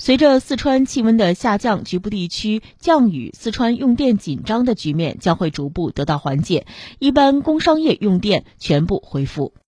随着四川气温的下降局部地区降雨四川用电紧张的局面将会逐步得到缓解一般工商业用电全部恢复。